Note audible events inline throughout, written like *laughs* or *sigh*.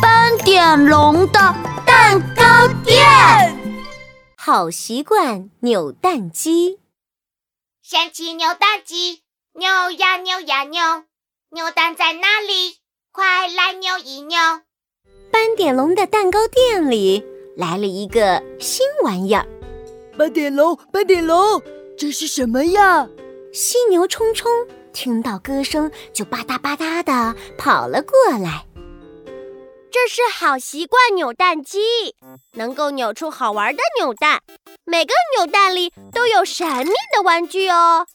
斑点龙的蛋糕店。好习惯扭蛋机。神奇扭蛋机，扭呀扭呀扭，扭蛋在哪里？快来扭一扭！斑点龙的蛋糕店里来了一个新玩意儿。斑点龙，斑点龙，这是什么呀？犀牛冲冲听到歌声，就吧嗒吧嗒的跑了过来。这是好习惯扭蛋机，能够扭出好玩的扭蛋。每个扭蛋里都有神秘的玩具哦。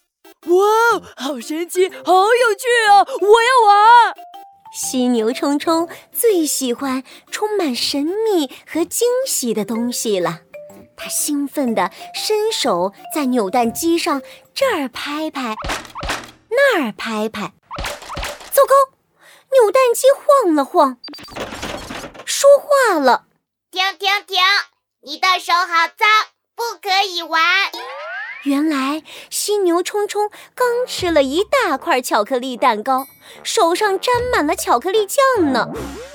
哇，好神奇，好有趣哦！我要玩。犀牛冲冲最喜欢充满神秘和惊喜的东西了。他兴奋地伸手在扭蛋机上这儿拍拍，那儿拍拍。糟糕，扭蛋机晃了晃，说话了：“停停停！你的手好脏，不可以玩。”原来犀牛冲冲刚吃了一大块巧克力蛋糕，手上沾满了巧克力酱呢。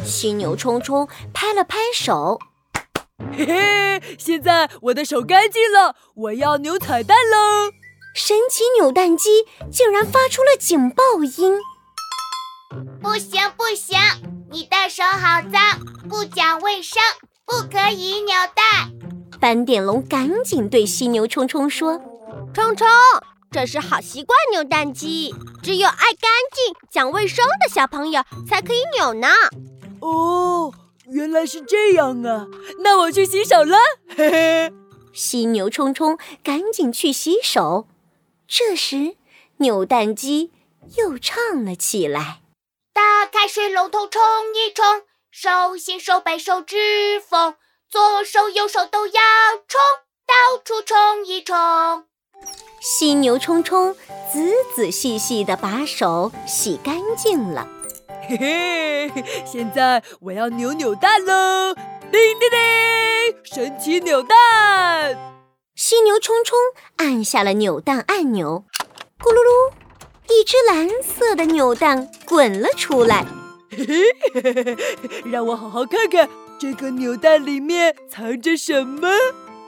犀牛冲冲拍了拍手。嘿嘿，现在我的手干净了，我要扭彩蛋喽！神奇扭蛋机竟然发出了警报音！不行不行，你的手好脏，不讲卫生，不可以扭蛋！斑点龙赶紧对犀牛冲冲说：“冲冲，这是好习惯扭蛋机，只有爱干净、讲卫生的小朋友才可以扭呢。”哦。原来是这样啊！那我去洗手了。嘿嘿，犀牛冲冲赶紧去洗手。这时，扭蛋机又唱了起来：“打开水龙头冲一冲，手心、手背、手指缝，左手右手都要冲，到处冲一冲。”犀牛冲冲仔仔细细地把手洗干净了。嘿嘿，现在我要扭扭蛋喽！叮叮叮，神奇扭蛋！犀牛冲冲按下了扭蛋按钮，咕噜噜，一只蓝色的扭蛋滚了出来。嘿嘿，让我好好看看这个扭蛋里面藏着什么。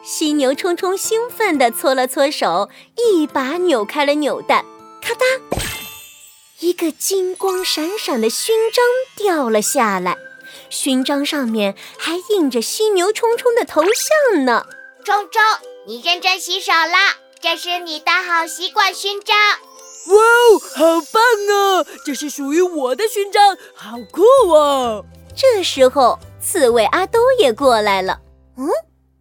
犀牛冲冲兴奋地搓了搓手，一把扭开了扭蛋，咔嗒。一个金光闪闪的勋章掉了下来，勋章上面还印着犀牛冲冲的头像呢。冲冲，你认真洗手了！这是你的好习惯勋章。哇哦，好棒哦！这是属于我的勋章，好酷哦！这时候，刺猬阿兜也过来了。嗯，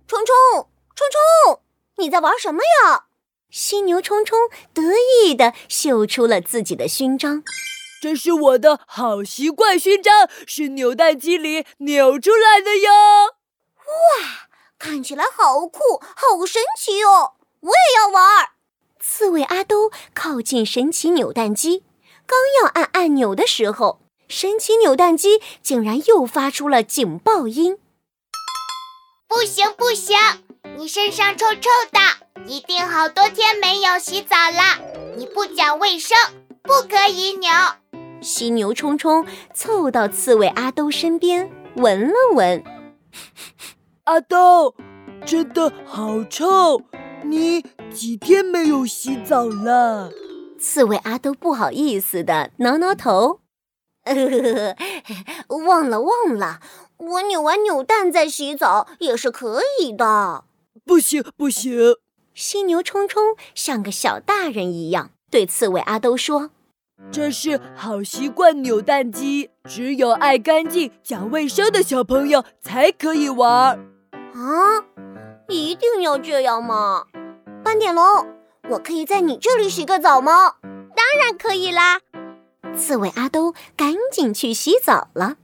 冲冲，冲冲，你在玩什么呀？犀牛冲冲得意地秀出了自己的勋章，这是我的好习惯勋章，是扭蛋机里扭出来的哟！哇，看起来好酷，好神奇哦！我也要玩。刺猬阿兜靠近神奇扭蛋机，刚要按按钮的时候，神奇扭蛋机竟然又发出了警报音：不行不行，你身上臭臭的。一定好多天没有洗澡啦！你不讲卫生，不可以扭。犀牛冲冲凑到刺猬阿兜身边，闻了闻。阿兜，真的好臭！你几天没有洗澡了？刺猬阿兜不好意思的挠挠头，忘 *laughs* 了忘了，我扭完扭蛋再洗澡也是可以的。不行不行。犀牛冲冲像个小大人一样对刺猬阿兜说：“这是好习惯扭蛋机，只有爱干净、讲卫生的小朋友才可以玩。”啊，一定要这样吗？斑点龙，我可以在你这里洗个澡吗？当然可以啦！刺猬阿兜赶紧去洗澡了。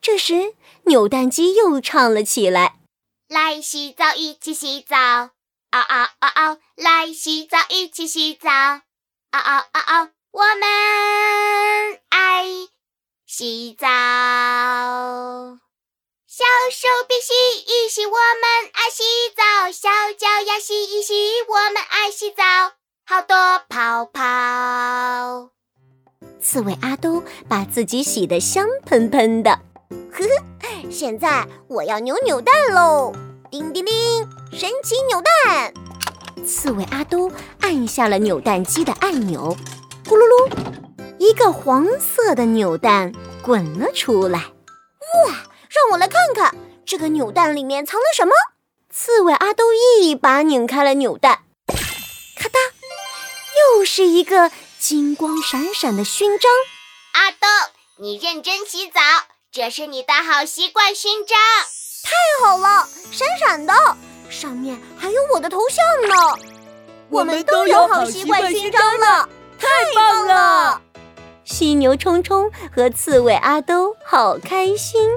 这时，扭蛋机又唱了起来：“来洗澡，一起洗澡。”嗷嗷嗷嗷，来洗澡，一起洗澡。嗷嗷嗷嗷，我们爱洗澡。小手别洗一洗，我们爱洗澡。小脚丫洗一洗，我们爱洗澡。好多泡泡。刺猬阿都把自己洗得香喷喷的，呵呵，现在我要扭扭蛋喽！叮叮叮，神奇扭蛋！刺猬阿都按下了扭蛋机的按钮，咕噜噜，一个黄色的扭蛋滚了出来。哇，这个扭蛋里面藏了什么。刺猬阿兜一把拧开了扭蛋，咔嗒，又是一个金光闪闪的勋章。阿兜，你认真洗澡，这是你的好习惯勋章。太好了，闪闪的，上面还有我的头像呢。我们都有好习惯勋章了，太棒了！犀牛冲冲和刺猬阿兜好开心。